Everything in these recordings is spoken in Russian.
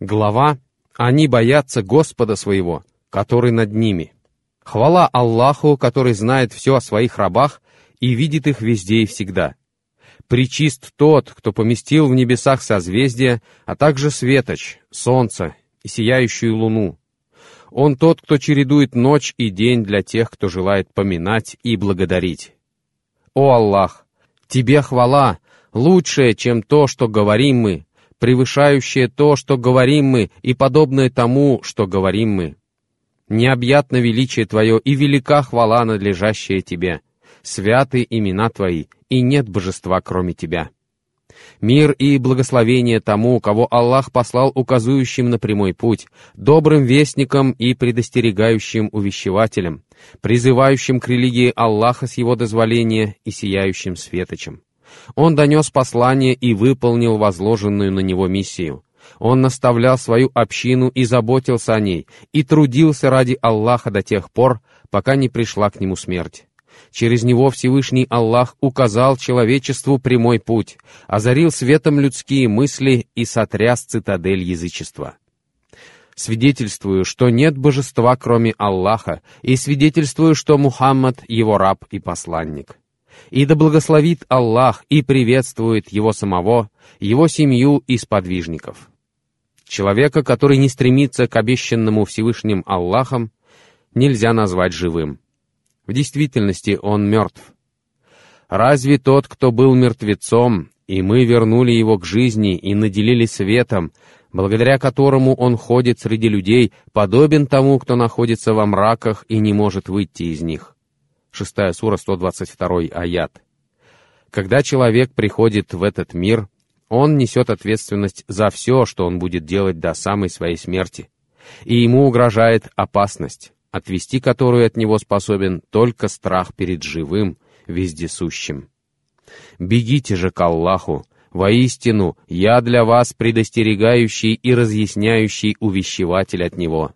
Глава «Они боятся Господа своего, который над ними». Хвала Аллаху, который знает все о своих рабах и видит их везде и всегда. Причист тот, кто поместил в небесах созвездия, а также светоч, солнце и сияющую луну. Он тот, кто чередует ночь и день для тех, кто желает поминать и благодарить. О Аллах! Тебе хвала, лучшее, чем то, что говорим мы, превышающее то, что говорим мы, и подобное тому, что говорим мы. Необъятно величие Твое и велика хвала, надлежащая Тебе. Святы имена Твои, и нет божества, кроме Тебя. Мир и благословение тому, кого Аллах послал указующим на прямой путь, добрым вестником и предостерегающим увещевателем, призывающим к религии Аллаха с его дозволения и сияющим светочем. Он донес послание и выполнил возложенную на него миссию. Он наставлял свою общину и заботился о ней, и трудился ради Аллаха до тех пор, пока не пришла к нему смерть. Через него Всевышний Аллах указал человечеству прямой путь, озарил светом людские мысли и сотряс цитадель язычества. Свидетельствую, что нет божества, кроме Аллаха, и свидетельствую, что Мухаммад — его раб и посланник. И да благословит Аллах и приветствует его самого, его семью и сподвижников. Человека, который не стремится к обещанному Всевышним Аллахом, нельзя назвать живым. В действительности он мертв. Разве тот, кто был мертвецом, и мы вернули его к жизни и наделили светом, благодаря которому он ходит среди людей, подобен тому, кто находится во мраках и не может выйти из них? Шестая сура, 122 аят. Когда человек приходит в этот мир, он несет ответственность за все, что он будет делать до самой своей смерти, и ему угрожает опасность отвести которую от него способен только страх перед живым, вездесущим. Бегите же к Аллаху, воистину, я для вас предостерегающий и разъясняющий увещеватель от Него.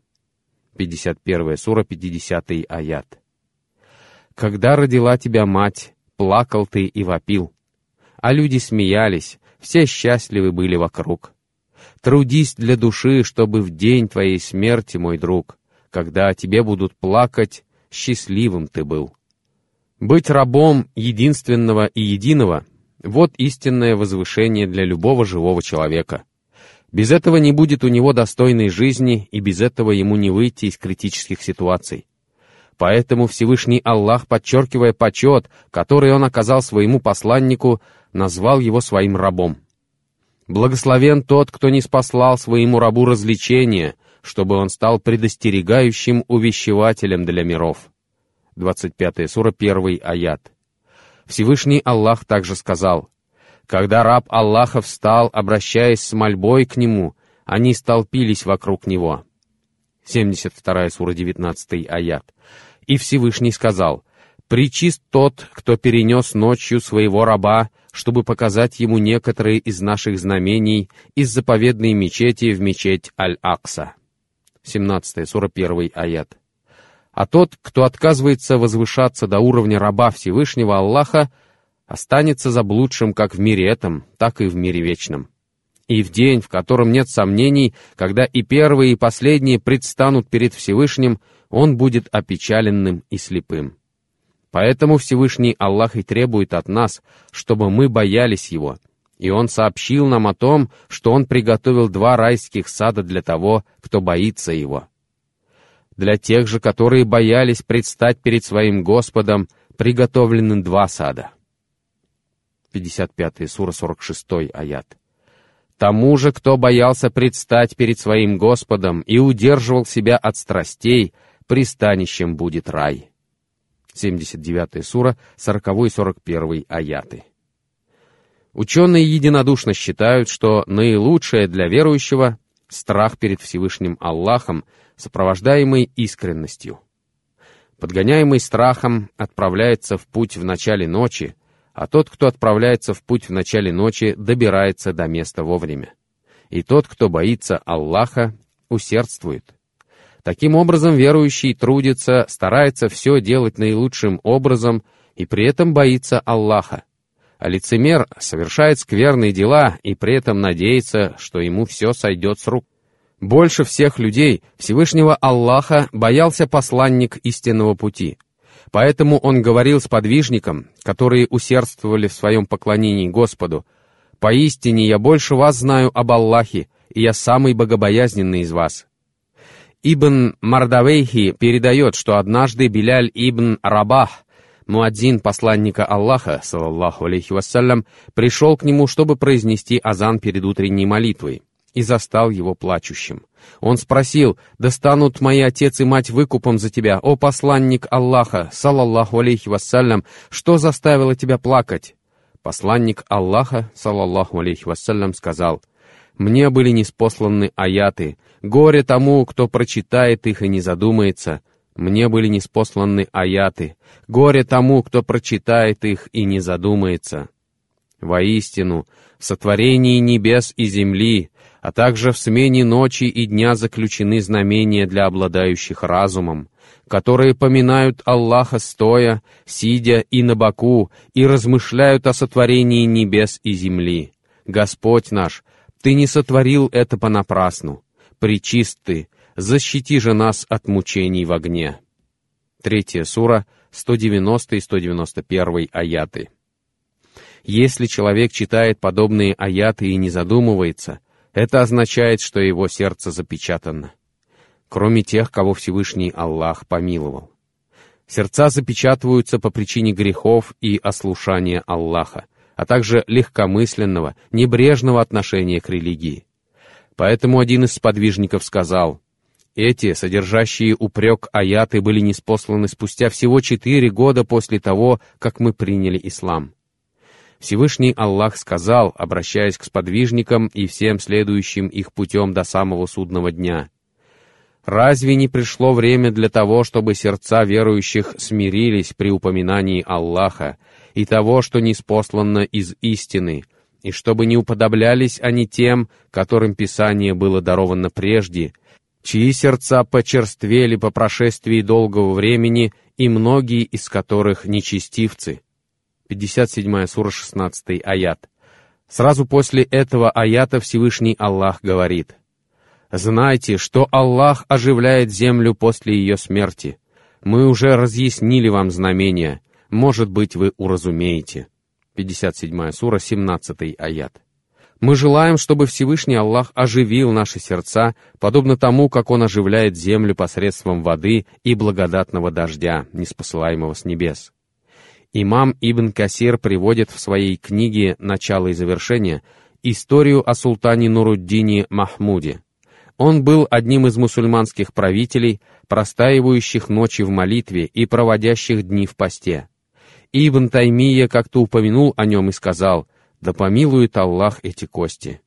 51 сура, 50 аят. Когда родила тебя мать, плакал ты и вопил, а люди смеялись, все счастливы были вокруг. Трудись для души, чтобы в день твоей смерти, мой друг, когда о тебе будут плакать, счастливым ты был. Быть рабом единственного и единого — вот истинное возвышение для любого живого человека. Без этого не будет у него достойной жизни, и без этого ему не выйти из критических ситуаций. Поэтому Всевышний Аллах, подчеркивая почет, который он оказал своему посланнику, назвал его своим рабом. Благословен тот, кто не спаслал своему рабу развлечения, чтобы он стал предостерегающим увещевателем для миров. 25 сура 1 аят. Всевышний Аллах также сказал, «Когда раб Аллаха встал, обращаясь с мольбой к нему, они столпились вокруг него». 72 сура 19 аят. И Всевышний сказал, «Причист тот, кто перенес ночью своего раба, чтобы показать ему некоторые из наших знамений из заповедной мечети в мечеть Аль-Акса». 17 41 аят. А тот, кто отказывается возвышаться до уровня раба Всевышнего Аллаха, останется заблудшим как в мире этом, так и в мире вечном. И в день, в котором нет сомнений, когда и первые, и последние предстанут перед Всевышним, он будет опечаленным и слепым. Поэтому Всевышний Аллах и требует от нас, чтобы мы боялись Его — и он сообщил нам о том, что он приготовил два райских сада для того, кто боится его. Для тех же, которые боялись предстать перед своим Господом, приготовлены два сада. 55 сура 46 аят. Тому же, кто боялся предстать перед своим Господом и удерживал себя от страстей, пристанищем будет рай. 79 сура, 40 и 41 аяты. Ученые единодушно считают, что наилучшее для верующего — страх перед Всевышним Аллахом, сопровождаемый искренностью. Подгоняемый страхом отправляется в путь в начале ночи, а тот, кто отправляется в путь в начале ночи, добирается до места вовремя. И тот, кто боится Аллаха, усердствует. Таким образом, верующий трудится, старается все делать наилучшим образом и при этом боится Аллаха а лицемер совершает скверные дела и при этом надеется, что ему все сойдет с рук. Больше всех людей Всевышнего Аллаха боялся посланник истинного пути. Поэтому он говорил с подвижником, которые усердствовали в своем поклонении Господу, «Поистине я больше вас знаю об Аллахе, и я самый богобоязненный из вас». Ибн Мардавейхи передает, что однажды Биляль ибн Рабах, муадзин посланника Аллаха, саллаллаху алейхи вассалям, пришел к нему, чтобы произнести азан перед утренней молитвой и застал его плачущим. Он спросил, «Достанут мои отец и мать выкупом за тебя, о посланник Аллаха, салаллаху алейхи вассалям, что заставило тебя плакать?» Посланник Аллаха, салаллаху алейхи вассалям, сказал, «Мне были неспосланы аяты, горе тому, кто прочитает их и не задумается, мне были неспосланы аяты, горе тому, кто прочитает их и не задумается». Воистину, в сотворении небес и земли а также в смене ночи и дня заключены знамения для обладающих разумом, которые поминают Аллаха стоя, сидя и на боку, и размышляют о сотворении небес и земли. Господь наш, Ты не сотворил это понапрасну. Причист Ты, защити же нас от мучений в огне. Третья сура, 190 и 191 аяты. Если человек читает подобные аяты и не задумывается, это означает, что его сердце запечатано, кроме тех, кого Всевышний Аллах помиловал. Сердца запечатываются по причине грехов и ослушания Аллаха, а также легкомысленного, небрежного отношения к религии. Поэтому один из сподвижников сказал, «Эти, содержащие упрек аяты, были неспосланы спустя всего четыре года после того, как мы приняли ислам. Всевышний Аллах сказал, обращаясь к сподвижникам и всем следующим их путем до самого судного дня, «Разве не пришло время для того, чтобы сердца верующих смирились при упоминании Аллаха и того, что неспослано из истины, и чтобы не уподоблялись они тем, которым Писание было даровано прежде, чьи сердца почерствели по прошествии долгого времени, и многие из которых нечестивцы?» 57 сура, 16 аят. Сразу после этого аята Всевышний Аллах говорит, «Знайте, что Аллах оживляет землю после ее смерти. Мы уже разъяснили вам знамения. Может быть, вы уразумеете». 57 сура, 17 аят. Мы желаем, чтобы Всевышний Аллах оживил наши сердца, подобно тому, как Он оживляет землю посредством воды и благодатного дождя, неспосылаемого с небес. Имам Ибн Касир приводит в своей книге «Начало и завершение» историю о султане Нуруддине Махмуде. Он был одним из мусульманских правителей, простаивающих ночи в молитве и проводящих дни в посте. Ибн Таймия как-то упомянул о нем и сказал, «Да помилует Аллах эти кости»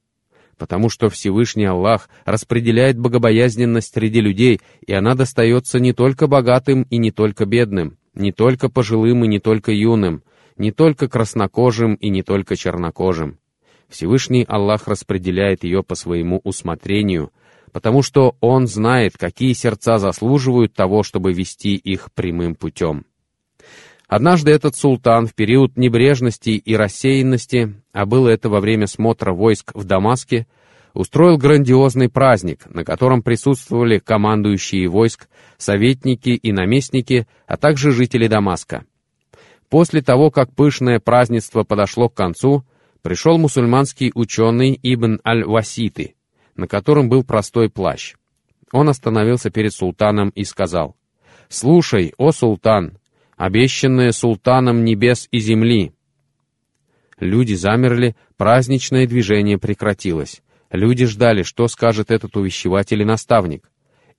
потому что Всевышний Аллах распределяет богобоязненность среди людей, и она достается не только богатым и не только бедным не только пожилым и не только юным, не только краснокожим и не только чернокожим. Всевышний Аллах распределяет ее по своему усмотрению, потому что Он знает, какие сердца заслуживают того, чтобы вести их прямым путем. Однажды этот султан в период небрежности и рассеянности, а было это во время смотра войск в Дамаске, устроил грандиозный праздник, на котором присутствовали командующие войск, советники и наместники, а также жители Дамаска. После того, как пышное празднество подошло к концу, пришел мусульманский ученый Ибн Аль-Васиты, на котором был простой плащ. Он остановился перед султаном и сказал, «Слушай, о султан, обещанное султаном небес и земли». Люди замерли, праздничное движение прекратилось. Люди ждали, что скажет этот увещеватель и наставник.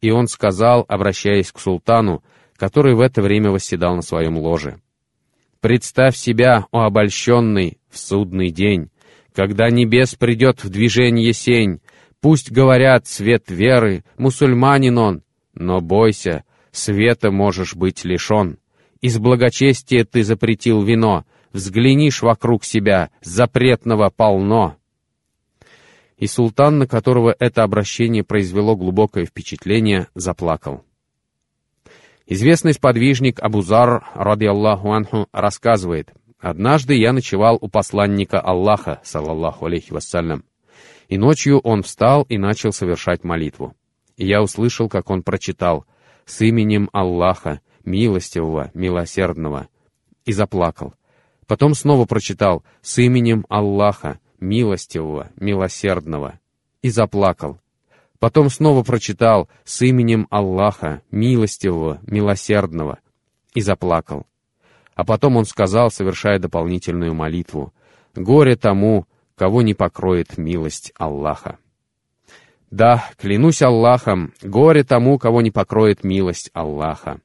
И он сказал, обращаясь к султану, который в это время восседал на своем ложе. «Представь себя, о обольщенный, в судный день, когда небес придет в движение сень, пусть говорят свет веры, мусульманин он, но бойся, света можешь быть лишен. Из благочестия ты запретил вино, взглянишь вокруг себя, запретного полно» и султан, на которого это обращение произвело глубокое впечатление, заплакал. Известный сподвижник Абузар, ради Аллаху анху, рассказывает, «Однажды я ночевал у посланника Аллаха, саллаллаху алейхи вассалям, И ночью он встал и начал совершать молитву. И я услышал, как он прочитал «С именем Аллаха, милостивого, милосердного», и заплакал. Потом снова прочитал «С именем Аллаха, милостивого, милосердного», и заплакал. Потом снова прочитал «С именем Аллаха, милостивого, милосердного» и заплакал. А потом он сказал, совершая дополнительную молитву «Горе тому, кого не покроет милость Аллаха». Да, клянусь Аллахом, горе тому, кого не покроет милость Аллаха.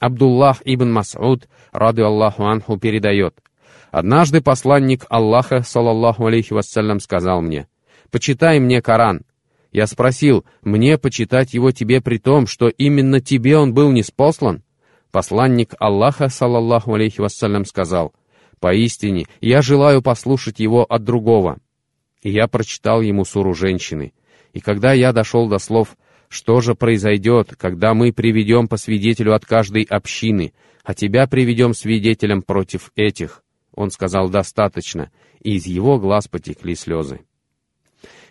Абдуллах ибн Мас'уд, раду Аллаху анху, передает. Однажды посланник Аллаха, саллаллаху алейхи вассалям, сказал мне, «Почитай мне Коран». Я спросил, мне почитать его тебе при том, что именно тебе он был неспослан? Посланник Аллаха, саллаллаху алейхи вассалям, сказал, «Поистине, я желаю послушать его от другого». И я прочитал ему суру женщины. И когда я дошел до слов «Что же произойдет, когда мы приведем по свидетелю от каждой общины, а тебя приведем свидетелем против этих?» Он сказал «Достаточно», и из его глаз потекли слезы.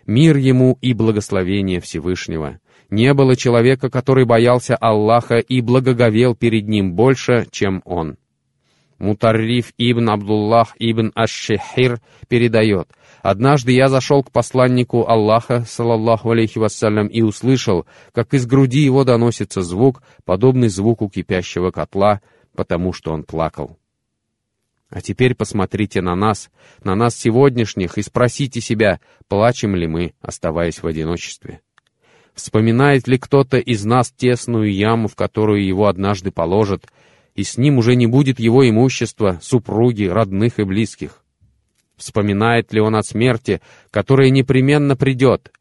Мир ему и благословение Всевышнего. Не было человека, который боялся Аллаха и благоговел перед ним больше, чем он. Мутарриф ибн Абдуллах ибн Аш-Шихир передает, «Однажды я зашел к посланнику Аллаха, салаллаху алейхи вассалям, и услышал, как из груди его доносится звук, подобный звуку кипящего котла, потому что он плакал. А теперь посмотрите на нас, на нас сегодняшних, и спросите себя, плачем ли мы, оставаясь в одиночестве. Вспоминает ли кто-то из нас тесную яму, в которую его однажды положат, и с ним уже не будет его имущества, супруги, родных и близких? Вспоминает ли он о смерти, которая непременно придет?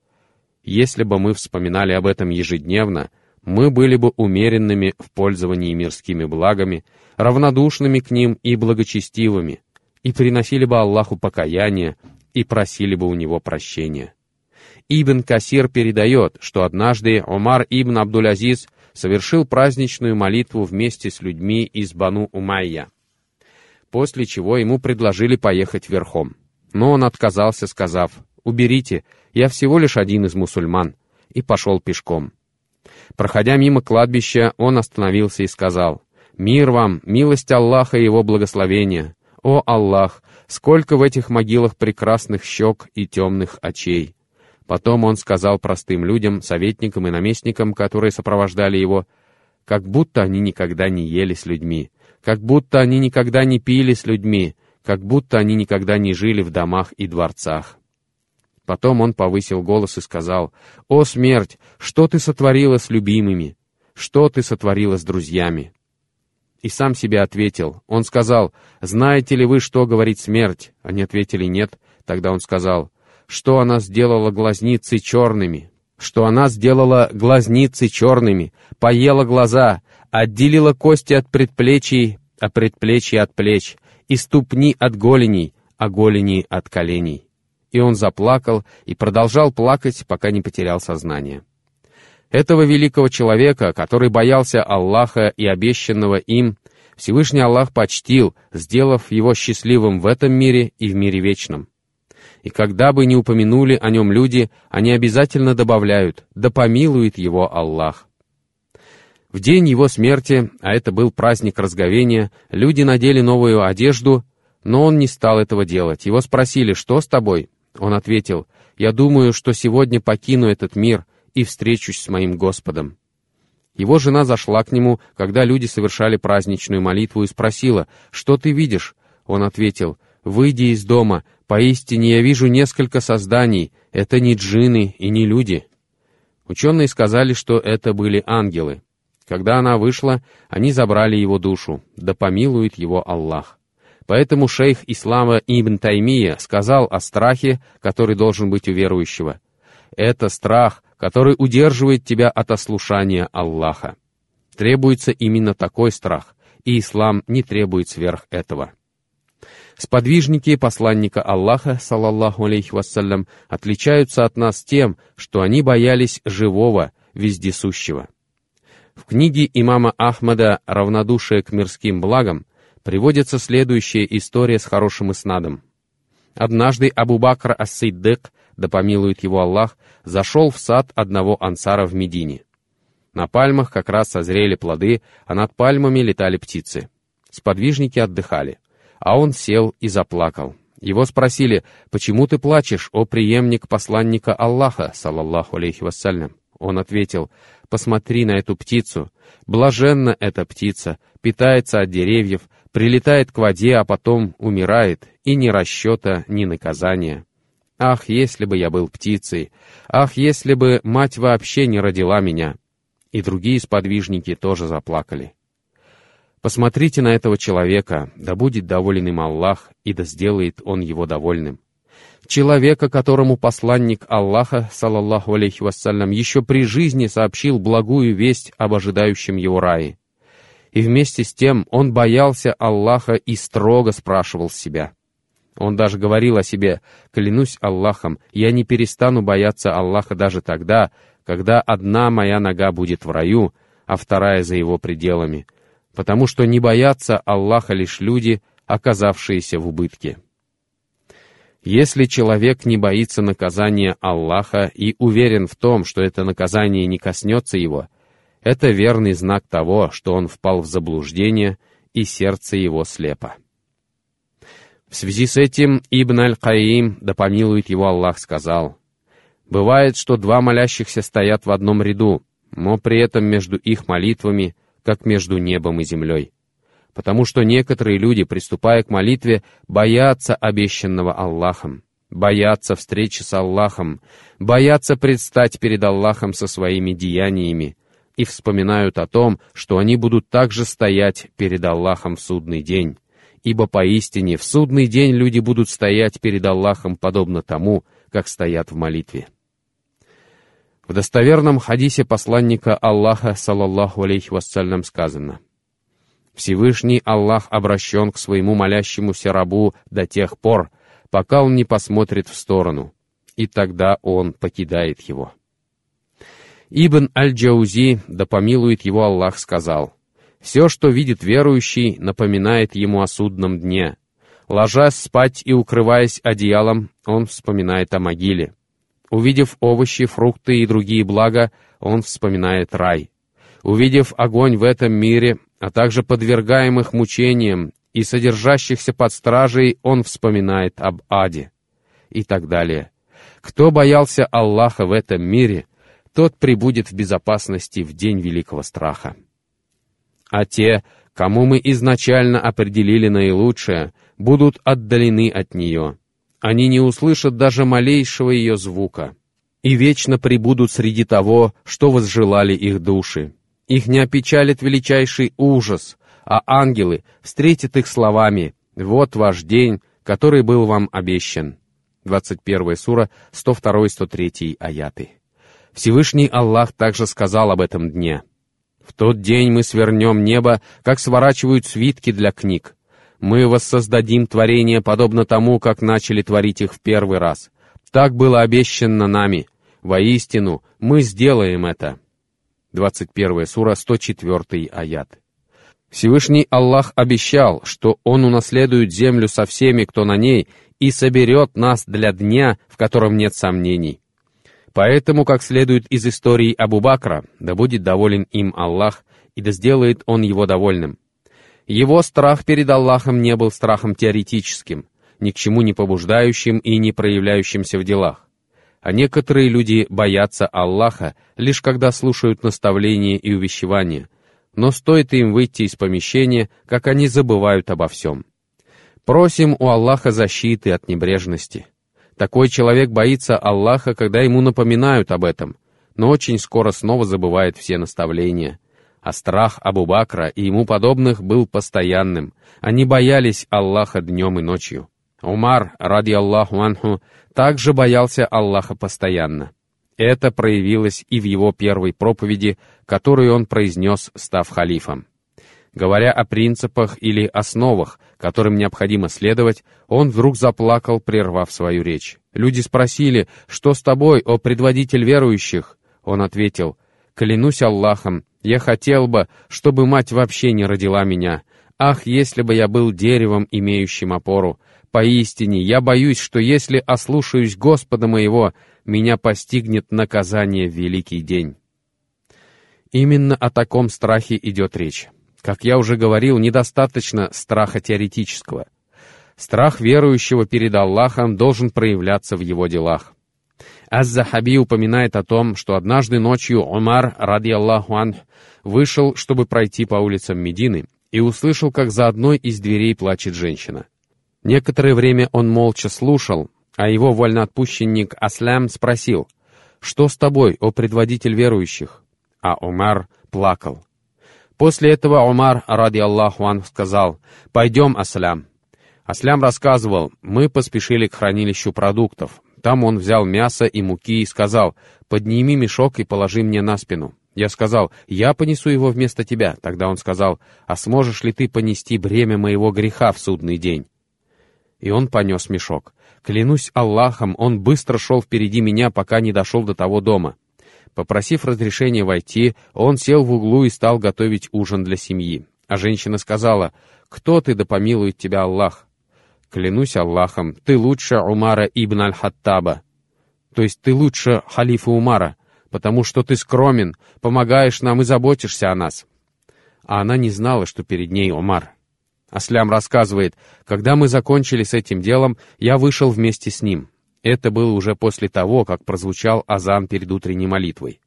Если бы мы вспоминали об этом ежедневно, мы были бы умеренными в пользовании мирскими благами, равнодушными к ним и благочестивыми, и приносили бы Аллаху покаяние и просили бы у него прощения. Ибн Касир передает, что однажды Омар ибн Абдулязиз совершил праздничную молитву вместе с людьми из Бану Умайя, после чего ему предложили поехать верхом. Но он отказался, сказав, «Уберите, я всего лишь один из мусульман», и пошел пешком. Проходя мимо кладбища, он остановился и сказал, «Мир вам, милость Аллаха и его благословение! О Аллах, сколько в этих могилах прекрасных щек и темных очей!» Потом он сказал простым людям, советникам и наместникам, которые сопровождали его, как будто они никогда не ели с людьми, как будто они никогда не пили с людьми, как будто они никогда не жили в домах и дворцах. Потом он повысил голос и сказал, «О, смерть, что ты сотворила с любимыми? Что ты сотворила с друзьями?» И сам себе ответил. Он сказал, «Знаете ли вы, что говорит смерть?» Они ответили, «Нет». Тогда он сказал, «Что она сделала глазницы черными?» «Что она сделала глазницы черными, поела глаза, отделила кости от предплечий, а предплечья от плеч, и ступни от голеней, а голени от коленей» и он заплакал и продолжал плакать, пока не потерял сознание. Этого великого человека, который боялся Аллаха и обещанного им, Всевышний Аллах почтил, сделав его счастливым в этом мире и в мире вечном. И когда бы ни упомянули о нем люди, они обязательно добавляют «Да помилует его Аллах». В день его смерти, а это был праздник разговения, люди надели новую одежду, но он не стал этого делать. Его спросили «Что с тобой?» Он ответил, «Я думаю, что сегодня покину этот мир и встречусь с моим Господом». Его жена зашла к нему, когда люди совершали праздничную молитву, и спросила, «Что ты видишь?» Он ответил, «Выйди из дома, поистине я вижу несколько созданий, это не джины и не люди». Ученые сказали, что это были ангелы. Когда она вышла, они забрали его душу, да помилует его Аллах. Поэтому шейх Ислама Ибн Таймия сказал о страхе, который должен быть у верующего. Это страх, который удерживает тебя от ослушания Аллаха. Требуется именно такой страх, и ислам не требует сверх этого. Сподвижники посланника Аллаха, салаллаху алейхи вассалям, отличаются от нас тем, что они боялись живого, вездесущего. В книге имама Ахмада «Равнодушие к мирским благам» приводится следующая история с хорошим иснадом. Однажды Абу Бакр ас-Сиддык, да помилует его Аллах, зашел в сад одного ансара в Медине. На пальмах как раз созрели плоды, а над пальмами летали птицы. Сподвижники отдыхали, а он сел и заплакал. Его спросили, «Почему ты плачешь, о преемник посланника Аллаха, салаллаху алейхи вассалям?» Он ответил, «Посмотри на эту птицу. Блаженна эта птица, питается от деревьев, прилетает к воде, а потом умирает, и ни расчета, ни наказания. Ах, если бы я был птицей! Ах, если бы мать вообще не родила меня!» И другие сподвижники тоже заплакали. Посмотрите на этого человека, да будет доволен им Аллах, и да сделает он его довольным. Человека, которому посланник Аллаха, салаллаху алейхи вассалям, еще при жизни сообщил благую весть об ожидающем его рае. И вместе с тем он боялся Аллаха и строго спрашивал себя. Он даже говорил о себе, «Клянусь Аллахом, я не перестану бояться Аллаха даже тогда, когда одна моя нога будет в раю, а вторая за его пределами, потому что не боятся Аллаха лишь люди, оказавшиеся в убытке. Если человек не боится наказания Аллаха и уверен в том, что это наказание не коснется его, это верный знак того, что он впал в заблуждение и сердце его слепо. В связи с этим Ибн Аль-Каим, да помилует его Аллах, сказал, «Бывает, что два молящихся стоят в одном ряду, но при этом между их молитвами как между небом и землей. Потому что некоторые люди, приступая к молитве, боятся обещанного Аллахом, боятся встречи с Аллахом, боятся предстать перед Аллахом со своими деяниями и вспоминают о том, что они будут также стоять перед Аллахом в судный день. Ибо поистине в судный день люди будут стоять перед Аллахом подобно тому, как стоят в молитве. В достоверном хадисе посланника Аллаха, салаллаху алейхи вассалям, сказано «Всевышний Аллах обращен к своему молящемуся рабу до тех пор, пока он не посмотрит в сторону, и тогда он покидает его». Ибн Аль-Джаузи, да помилует его Аллах, сказал, «Все, что видит верующий, напоминает ему о судном дне. Ложась спать и укрываясь одеялом, он вспоминает о могиле. Увидев овощи, фрукты и другие блага, он вспоминает рай. Увидев огонь в этом мире, а также подвергаемых мучениям и содержащихся под стражей, он вспоминает об аде. И так далее. Кто боялся Аллаха в этом мире, тот прибудет в безопасности в день великого страха. А те, кому мы изначально определили наилучшее, будут отдалены от нее — они не услышат даже малейшего ее звука и вечно пребудут среди того, что возжелали их души. Их не опечалит величайший ужас, а ангелы встретят их словами «Вот ваш день, который был вам обещан». 21 сура, 102-103 аяты. Всевышний Аллах также сказал об этом дне. «В тот день мы свернем небо, как сворачивают свитки для книг, мы воссоздадим творение подобно тому, как начали творить их в первый раз. Так было обещано нами. Воистину, мы сделаем это. 21 сура, 104 аят. Всевышний Аллах обещал, что Он унаследует землю со всеми, кто на ней, и соберет нас для дня, в котором нет сомнений. Поэтому, как следует из истории Абу Бакра, да будет доволен им Аллах, и да сделает Он его довольным. Его страх перед Аллахом не был страхом теоретическим, ни к чему не побуждающим и не проявляющимся в делах. А некоторые люди боятся Аллаха, лишь когда слушают наставления и увещевания, но стоит им выйти из помещения, как они забывают обо всем. Просим у Аллаха защиты от небрежности. Такой человек боится Аллаха, когда ему напоминают об этом, но очень скоро снова забывает все наставления — а страх Абу Бакра и ему подобных был постоянным. Они боялись Аллаха днем и ночью. Умар, ради Аллаху анху, также боялся Аллаха постоянно. Это проявилось и в его первой проповеди, которую он произнес, став халифом. Говоря о принципах или основах, которым необходимо следовать, он вдруг заплакал, прервав свою речь. Люди спросили, что с тобой, о предводитель верующих? Он ответил, клянусь Аллахом, я хотел бы, чтобы мать вообще не родила меня. Ах, если бы я был деревом, имеющим опору. Поистине, я боюсь, что если ослушаюсь Господа моего, меня постигнет наказание в великий день. Именно о таком страхе идет речь. Как я уже говорил, недостаточно страха теоретического. Страх верующего перед Аллахом должен проявляться в его делах. Аз-Захаби упоминает о том, что однажды ночью Умар, ради Аллаху анх, вышел, чтобы пройти по улицам Медины, и услышал, как за одной из дверей плачет женщина. Некоторое время он молча слушал, а его вольноотпущенник Аслям спросил, «Что с тобой, о предводитель верующих?» А Умар плакал. После этого Умар, ради Аллаху ан, сказал, «Пойдем, Аслям». Аслям рассказывал, «Мы поспешили к хранилищу продуктов. Там он взял мясо и муки и сказал, «Подними мешок и положи мне на спину». Я сказал, «Я понесу его вместо тебя». Тогда он сказал, «А сможешь ли ты понести бремя моего греха в судный день?» И он понес мешок. Клянусь Аллахом, он быстро шел впереди меня, пока не дошел до того дома. Попросив разрешения войти, он сел в углу и стал готовить ужин для семьи. А женщина сказала, «Кто ты, да помилует тебя Аллах?» «Клянусь Аллахом, ты лучше Умара ибн аль-Хаттаба». То есть ты лучше халифа Умара, потому что ты скромен, помогаешь нам и заботишься о нас. А она не знала, что перед ней Умар. Аслям рассказывает, когда мы закончили с этим делом, я вышел вместе с ним. Это было уже после того, как прозвучал азан перед утренней молитвой.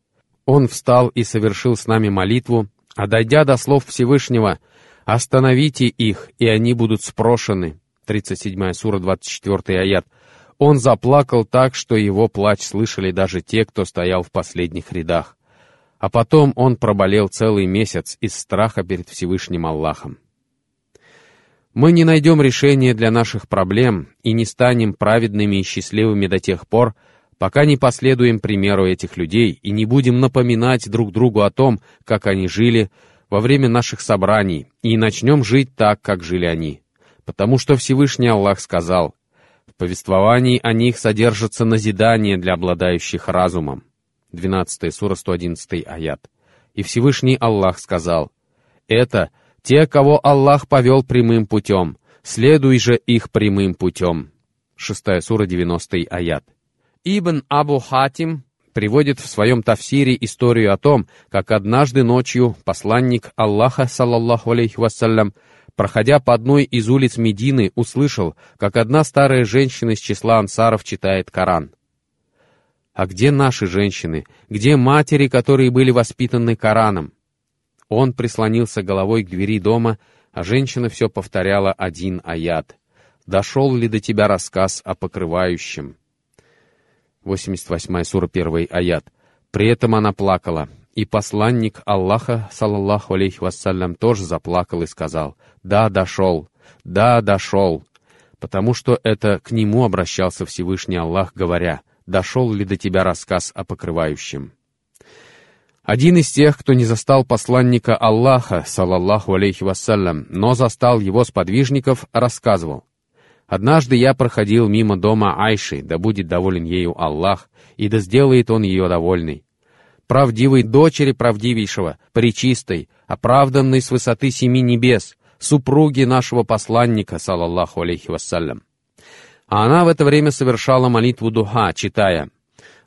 Он встал и совершил с нами молитву, а дойдя до слов Всевышнего, «Остановите их, и они будут спрошены» 37 сура, 24 аят, он заплакал так, что его плач слышали даже те, кто стоял в последних рядах. А потом он проболел целый месяц из страха перед Всевышним Аллахом. Мы не найдем решения для наших проблем и не станем праведными и счастливыми до тех пор, пока не последуем примеру этих людей и не будем напоминать друг другу о том, как они жили во время наших собраний, и начнем жить так, как жили они. Потому что Всевышний Аллах сказал, в повествовании о них содержится назидание для обладающих разумом. 12 сура 111 аят. И Всевышний Аллах сказал, это — те, кого Аллах повел прямым путем, следуй же их прямым путем. Шестая сура, 90 аят. Ибн Абу Хатим приводит в своем тафсире историю о том, как однажды ночью посланник Аллаха, саллаллаху алейхи вассалям, проходя по одной из улиц Медины, услышал, как одна старая женщина из числа ансаров читает Коран. А где наши женщины? Где матери, которые были воспитаны Кораном? Он прислонился головой к двери дома, а женщина все повторяла один аят. «Дошел ли до тебя рассказ о покрывающем?» 88 сура 1 аят. При этом она плакала, и посланник Аллаха, саллаллаху алейхи вассалям, тоже заплакал и сказал, «Да, дошел, да, дошел», потому что это к нему обращался Всевышний Аллах, говоря, «Дошел ли до тебя рассказ о покрывающем?» Один из тех, кто не застал посланника Аллаха, салаллаху алейхи вассалям, но застал его сподвижников, рассказывал. «Однажды я проходил мимо дома Айши, да будет доволен ею Аллах, и да сделает он ее довольной. Правдивой дочери правдивейшего, причистой, оправданной с высоты семи небес, супруги нашего посланника, салаллаху алейхи вассалям. А она в это время совершала молитву духа, читая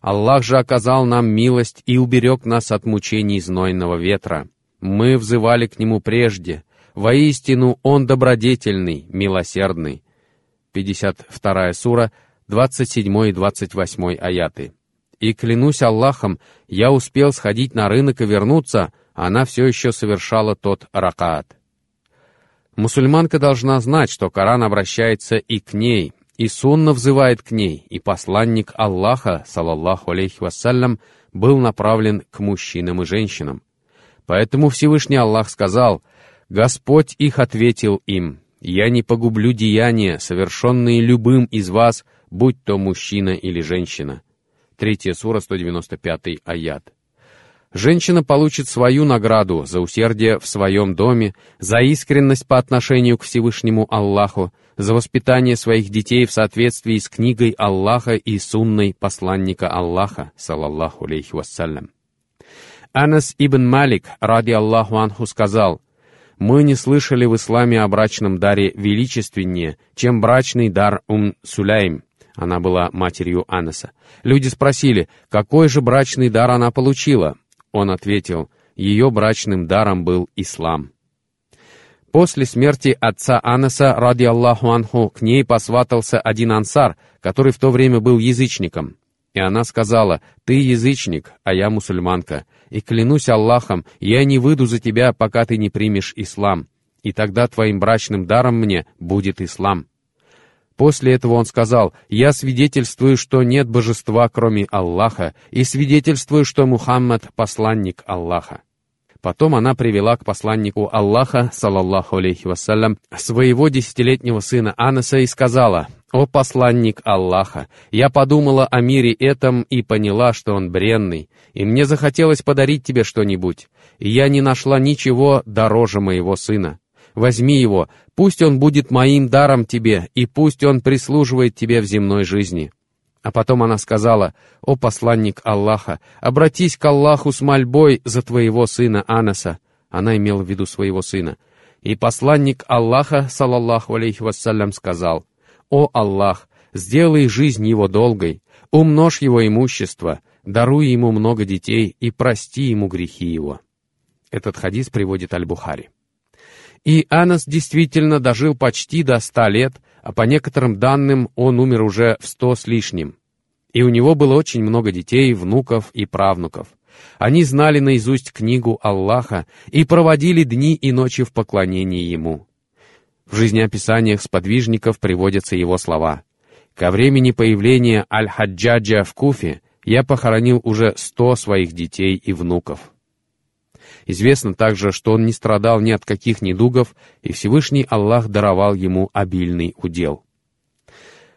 Аллах же оказал нам милость и уберег нас от мучений знойного ветра. Мы взывали к Нему прежде. Воистину Он добродетельный, милосердный. 52 сура, 27 и 28 аяты. И клянусь Аллахом, я успел сходить на рынок и вернуться, а она все еще совершала тот ракаат. Мусульманка должна знать, что Коран обращается и к ней, и сунна взывает к ней, и посланник Аллаха, салаллаху алейхи вассалям, был направлен к мужчинам и женщинам. Поэтому Всевышний Аллах сказал, «Господь их ответил им, «Я не погублю деяния, совершенные любым из вас, будь то мужчина или женщина». Третья сура, 195 аят. Женщина получит свою награду за усердие в своем доме, за искренность по отношению к Всевышнему Аллаху, за воспитание своих детей в соответствии с книгой Аллаха и сунной посланника Аллаха, салаллаху алейхи вассалям. Анас ибн Малик, ради Аллаху анху, сказал, мы не слышали в исламе о брачном даре величественнее, чем брачный дар Ум Суляйм. Она была матерью Анаса. Люди спросили, какой же брачный дар она получила? Он ответил, ее брачным даром был ислам. После смерти отца Анаса, ради Аллаху анху, к ней посватался один ансар, который в то время был язычником. И она сказала, «Ты язычник, а я мусульманка, и клянусь Аллахом, я не выйду за тебя, пока ты не примешь ислам, и тогда твоим брачным даром мне будет ислам». После этого он сказал, «Я свидетельствую, что нет божества, кроме Аллаха, и свидетельствую, что Мухаммад — посланник Аллаха». Потом она привела к посланнику Аллаха, салаллаху алейхи вассалям, своего десятилетнего сына Анаса и сказала, «О посланник Аллаха, я подумала о мире этом и поняла, что он бренный, и мне захотелось подарить тебе что-нибудь, и я не нашла ничего дороже моего сына. Возьми его, пусть он будет моим даром тебе, и пусть он прислуживает тебе в земной жизни». А потом она сказала, «О посланник Аллаха, обратись к Аллаху с мольбой за твоего сына Анаса». Она имела в виду своего сына. И посланник Аллаха, салаллаху алейхи вассалям, сказал, «О Аллах, сделай жизнь его долгой, умножь его имущество, даруй ему много детей и прости ему грехи его». Этот хадис приводит Аль-Бухари. И Анас действительно дожил почти до ста лет, а по некоторым данным он умер уже в сто с лишним. И у него было очень много детей, внуков и правнуков. Они знали наизусть книгу Аллаха и проводили дни и ночи в поклонении Ему. В жизнеописаниях сподвижников приводятся его слова. «Ко времени появления Аль-Хаджаджа в Куфе я похоронил уже сто своих детей и внуков». Известно также, что он не страдал ни от каких недугов, и Всевышний Аллах даровал ему обильный удел.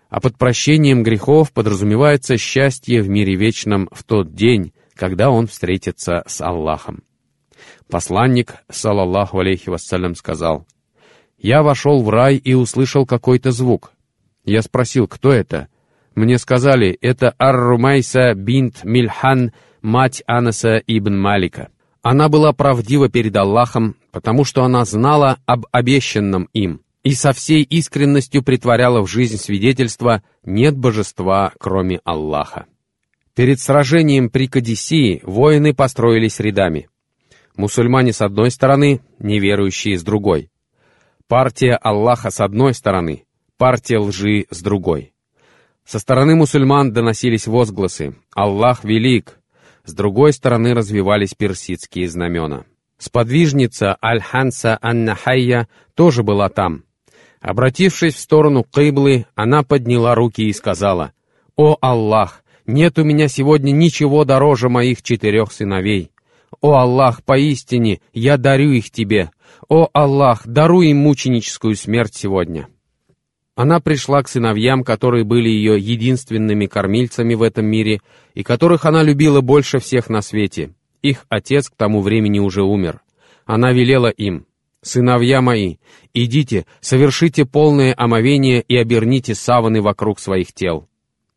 А под прощением грехов подразумевается счастье в мире вечном в тот день, когда он встретится с Аллахом. Посланник, салаллаху алейхи вассалям, сказал, «Я вошел в рай и услышал какой-то звук. Я спросил, кто это? Мне сказали, это Ар-Румайса бинт Мильхан, мать Анаса ибн Малика». Она была правдива перед Аллахом, потому что она знала об обещанном им и со всей искренностью притворяла в жизнь свидетельство «нет божества, кроме Аллаха». Перед сражением при Кадисии воины построились рядами. Мусульмане с одной стороны, неверующие с другой. Партия Аллаха с одной стороны, партия лжи с другой. Со стороны мусульман доносились возгласы «Аллах велик, с другой стороны развивались персидские знамена. Сподвижница Аль-Ханса Ан-Нахайя тоже была там. Обратившись в сторону Кыблы, она подняла руки и сказала, «О Аллах, нет у меня сегодня ничего дороже моих четырех сыновей. О Аллах, поистине, я дарю их тебе. О Аллах, даруй им мученическую смерть сегодня». Она пришла к сыновьям, которые были ее единственными кормильцами в этом мире и которых она любила больше всех на свете. Их отец к тому времени уже умер. Она велела им, «Сыновья мои, идите, совершите полное омовение и оберните саваны вокруг своих тел».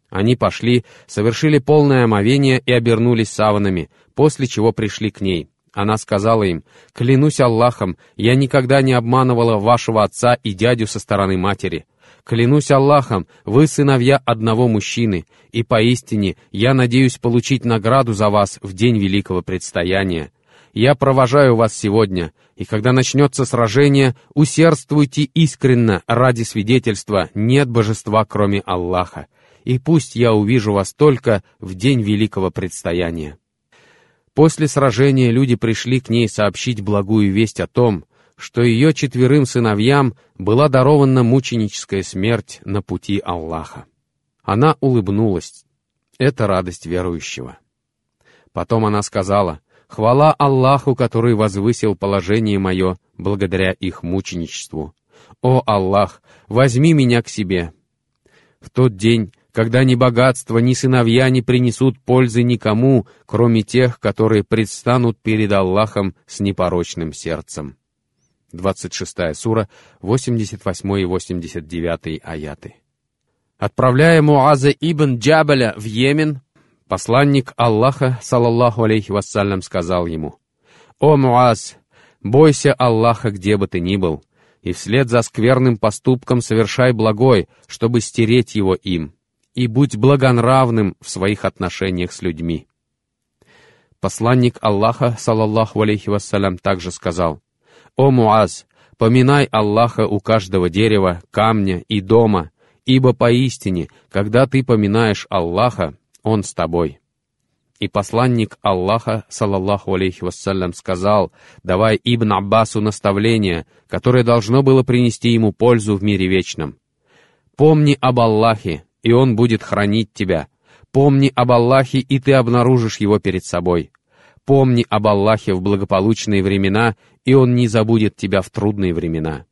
Они пошли, совершили полное омовение и обернулись саванами, после чего пришли к ней. Она сказала им, «Клянусь Аллахом, я никогда не обманывала вашего отца и дядю со стороны матери. Клянусь Аллахом, вы сыновья одного мужчины, и поистине я надеюсь получить награду за вас в день великого предстояния. Я провожаю вас сегодня, и когда начнется сражение, усердствуйте искренно ради свидетельства «нет божества, кроме Аллаха», и пусть я увижу вас только в день великого предстояния». После сражения люди пришли к ней сообщить благую весть о том, что ее четверым сыновьям была дарована мученическая смерть на пути Аллаха. Она улыбнулась. Это радость верующего. Потом она сказала, «Хвала Аллаху, который возвысил положение мое благодаря их мученичеству. О Аллах, возьми меня к себе». В тот день, когда ни богатство, ни сыновья не принесут пользы никому, кроме тех, которые предстанут перед Аллахом с непорочным сердцем. 26 сура, 88 и 89 аяты. Отправляя Муаза ибн Джабаля в Йемен, посланник Аллаха, салаллаху алейхи вассалям, сказал ему, «О, Муаз, Бойся Аллаха, где бы ты ни был, и вслед за скверным поступком совершай благой, чтобы стереть его им, и будь благонравным в своих отношениях с людьми. Посланник Аллаха, салаллаху алейхи вассалям, также сказал, «О Муаз, поминай Аллаха у каждого дерева, камня и дома, ибо поистине, когда ты поминаешь Аллаха, Он с тобой». И посланник Аллаха, салаллаху алейхи вассалям, сказал, давай Ибн Аббасу наставление, которое должно было принести ему пользу в мире вечном. «Помни об Аллахе, и Он будет хранить тебя, Помни об Аллахе, и ты обнаружишь его перед собой. Помни об Аллахе в благополучные времена, и Он не забудет тебя в трудные времена.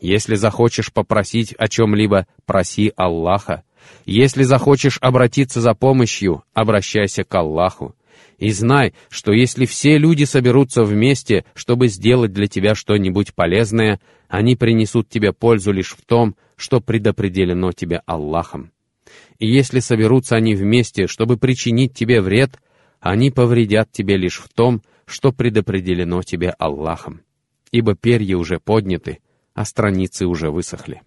Если захочешь попросить о чем-либо, проси Аллаха. Если захочешь обратиться за помощью, обращайся к Аллаху. И знай, что если все люди соберутся вместе, чтобы сделать для тебя что-нибудь полезное, они принесут тебе пользу лишь в том, что предопределено тебе Аллахом и если соберутся они вместе, чтобы причинить тебе вред, они повредят тебе лишь в том, что предопределено тебе Аллахом, ибо перья уже подняты, а страницы уже высохли.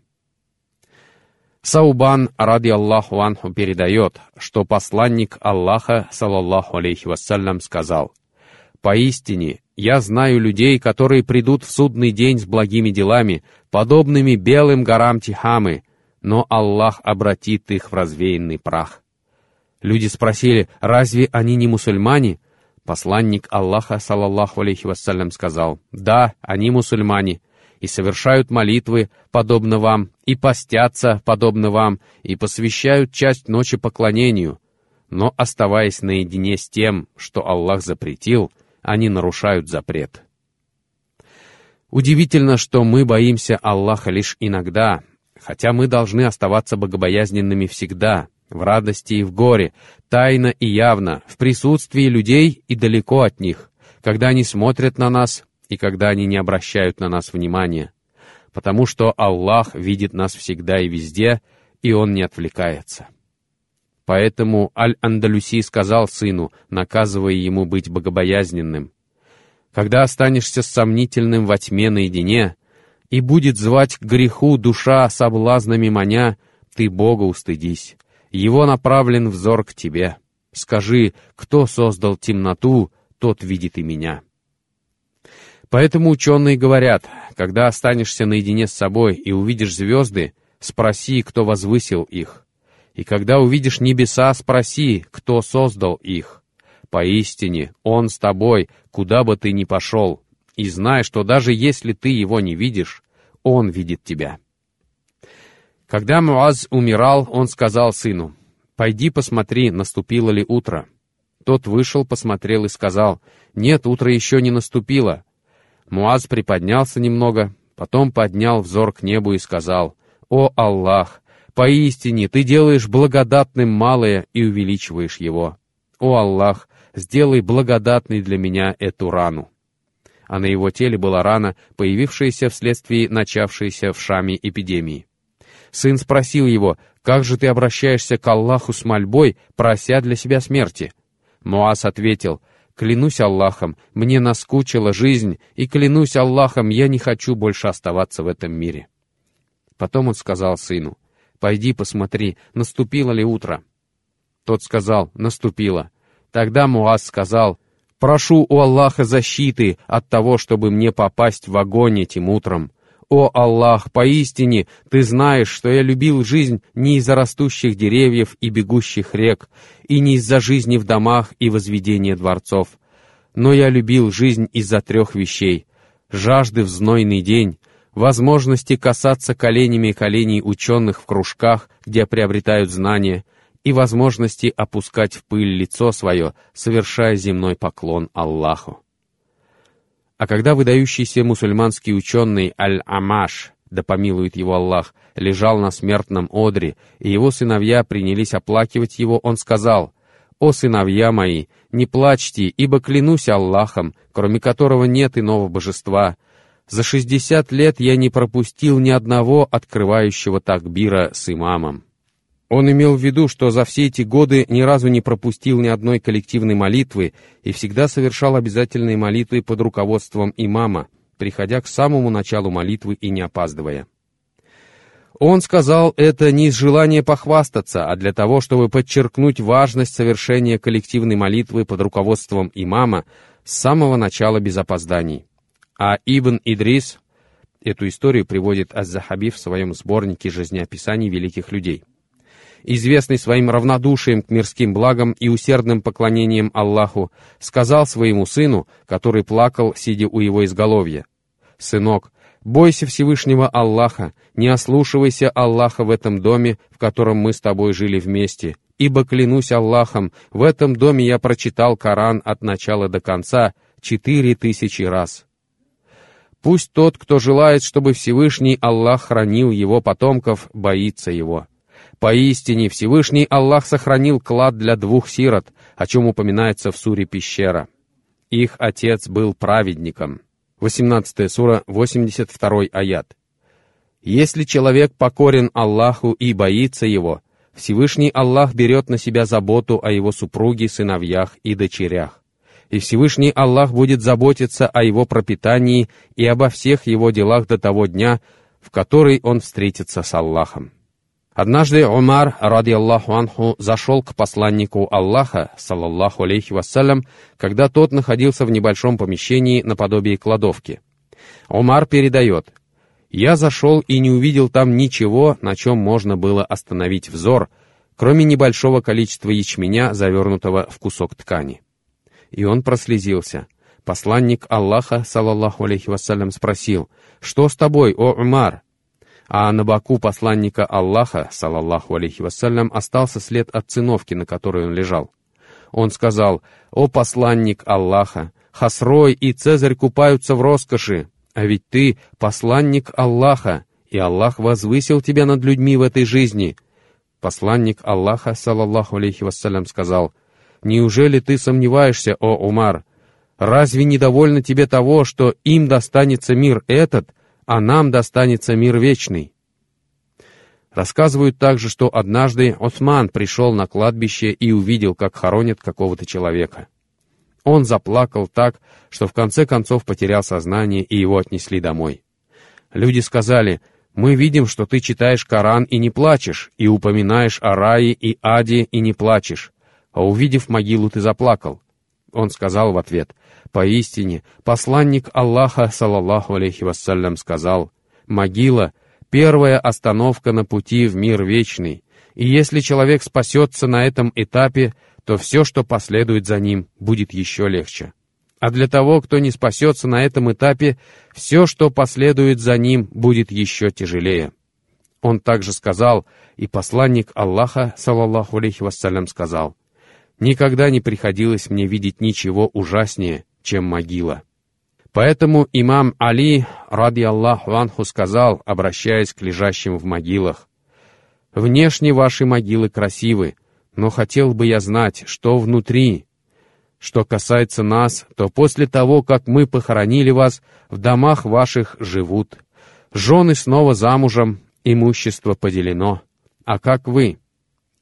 Саубан, ради Аллаху анху, передает, что посланник Аллаха, салаллаху алейхи вассалям, сказал, «Поистине, я знаю людей, которые придут в судный день с благими делами, подобными белым горам Тихамы, но Аллах обратит их в развеянный прах. Люди спросили, разве они не мусульмане? Посланник Аллаха, салаллаху алейхи вассалям, сказал, да, они мусульмане, и совершают молитвы, подобно вам, и постятся, подобно вам, и посвящают часть ночи поклонению, но, оставаясь наедине с тем, что Аллах запретил, они нарушают запрет. Удивительно, что мы боимся Аллаха лишь иногда, хотя мы должны оставаться богобоязненными всегда, в радости и в горе, тайно и явно, в присутствии людей и далеко от них, когда они смотрят на нас и когда они не обращают на нас внимания, потому что Аллах видит нас всегда и везде, и Он не отвлекается. Поэтому Аль-Андалюси сказал сыну, наказывая ему быть богобоязненным, «Когда останешься сомнительным во тьме наедине, и будет звать к греху душа соблазнами маня, ты Бога устыдись. Его направлен взор к тебе. Скажи, кто создал темноту, тот видит и меня. Поэтому ученые говорят, когда останешься наедине с собой и увидишь звезды, спроси, кто возвысил их. И когда увидишь небеса, спроси, кто создал их. Поистине, Он с тобой, куда бы ты ни пошел, и знай, что даже если ты его не видишь, он видит тебя. Когда Муаз умирал, он сказал сыну, «Пойди посмотри, наступило ли утро». Тот вышел, посмотрел и сказал, «Нет, утро еще не наступило». Муаз приподнялся немного, потом поднял взор к небу и сказал, «О Аллах, поистине Ты делаешь благодатным малое и увеличиваешь его. О Аллах, сделай благодатной для меня эту рану» а на его теле была рана, появившаяся вследствие начавшейся в Шаме эпидемии. Сын спросил его, «Как же ты обращаешься к Аллаху с мольбой, прося для себя смерти?» Муаз ответил, «Клянусь Аллахом, мне наскучила жизнь, и клянусь Аллахом, я не хочу больше оставаться в этом мире». Потом он сказал сыну, «Пойди посмотри, наступило ли утро». Тот сказал, «Наступило». Тогда Муаз сказал, Прошу у Аллаха защиты от того, чтобы мне попасть в огонь этим утром. О Аллах, поистине, Ты знаешь, что я любил жизнь не из-за растущих деревьев и бегущих рек, и не из-за жизни в домах и возведения дворцов. Но я любил жизнь из-за трех вещей — жажды в знойный день, возможности касаться коленями коленей ученых в кружках, где приобретают знания — и возможности опускать в пыль лицо свое, совершая земной поклон Аллаху. А когда выдающийся мусульманский ученый Аль-Амаш, да помилует его Аллах, лежал на смертном одре, и его сыновья принялись оплакивать его, он сказал, «О сыновья мои, не плачьте, ибо клянусь Аллахом, кроме которого нет иного божества, за шестьдесят лет я не пропустил ни одного открывающего такбира с имамом». Он имел в виду, что за все эти годы ни разу не пропустил ни одной коллективной молитвы и всегда совершал обязательные молитвы под руководством имама, приходя к самому началу молитвы и не опаздывая. Он сказал это не из желания похвастаться, а для того, чтобы подчеркнуть важность совершения коллективной молитвы под руководством имама с самого начала без опозданий. А Ибн Идрис эту историю приводит Аз-Захаби в своем сборнике жизнеописаний великих людей. Известный своим равнодушием к мирским благам и усердным поклонением Аллаху, сказал своему сыну, который плакал, сидя у его изголовья, «Сынок, Бойся Всевышнего Аллаха, не ослушивайся Аллаха в этом доме, в котором мы с тобой жили вместе, ибо, клянусь Аллахом, в этом доме я прочитал Коран от начала до конца четыре тысячи раз. Пусть тот, кто желает, чтобы Всевышний Аллах хранил его потомков, боится его. Поистине Всевышний Аллах сохранил клад для двух сирот, о чем упоминается в суре «Пещера». Их отец был праведником. 18 сура, 82 аят. Если человек покорен Аллаху и боится Его, Всевышний Аллах берет на себя заботу о его супруге, сыновьях и дочерях. И Всевышний Аллах будет заботиться о его пропитании и обо всех его делах до того дня, в который он встретится с Аллахом. Однажды Умар, ради Аллаху анху, зашел к посланнику Аллаха, саллаллаху алейхи вассалям, когда тот находился в небольшом помещении наподобие кладовки. Умар передает, «Я зашел и не увидел там ничего, на чем можно было остановить взор, кроме небольшого количества ячменя, завернутого в кусок ткани». И он прослезился. Посланник Аллаха, саллаллаху алейхи вассалям, спросил, «Что с тобой, о Умар?» А на боку посланника Аллаха, салаллаху алейхи вассалям, остался след от циновки, на которой он лежал. Он сказал, «О посланник Аллаха, Хасрой и Цезарь купаются в роскоши, а ведь ты посланник Аллаха, и Аллах возвысил тебя над людьми в этой жизни». Посланник Аллаха, салаллаху алейхи вассалям, сказал, «Неужели ты сомневаешься, о Умар? Разве недовольно тебе того, что им достанется мир этот, а нам достанется мир вечный. Рассказывают также, что однажды Осман пришел на кладбище и увидел, как хоронят какого-то человека. Он заплакал так, что в конце концов потерял сознание, и его отнесли домой. Люди сказали, «Мы видим, что ты читаешь Коран и не плачешь, и упоминаешь о рае и аде и не плачешь, а увидев могилу, ты заплакал». Он сказал в ответ, Поистине, посланник Аллаха, салаллаху алейхи вассалям, сказал, «Могила — первая остановка на пути в мир вечный, и если человек спасется на этом этапе, то все, что последует за ним, будет еще легче. А для того, кто не спасется на этом этапе, все, что последует за ним, будет еще тяжелее». Он также сказал, и посланник Аллаха, салаллаху алейхи вассалям, сказал, «Никогда не приходилось мне видеть ничего ужаснее, чем могила. Поэтому имам Али, ради Аллаху анху, сказал, обращаясь к лежащим в могилах, «Внешне ваши могилы красивы, но хотел бы я знать, что внутри. Что касается нас, то после того, как мы похоронили вас, в домах ваших живут. Жены снова замужем, имущество поделено. А как вы?»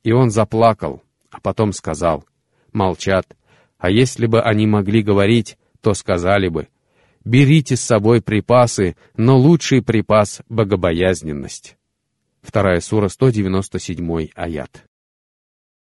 И он заплакал, а потом сказал, «Молчат, а если бы они могли говорить, то сказали бы, «Берите с собой припасы, но лучший припас — богобоязненность». Вторая сура, 197 аят.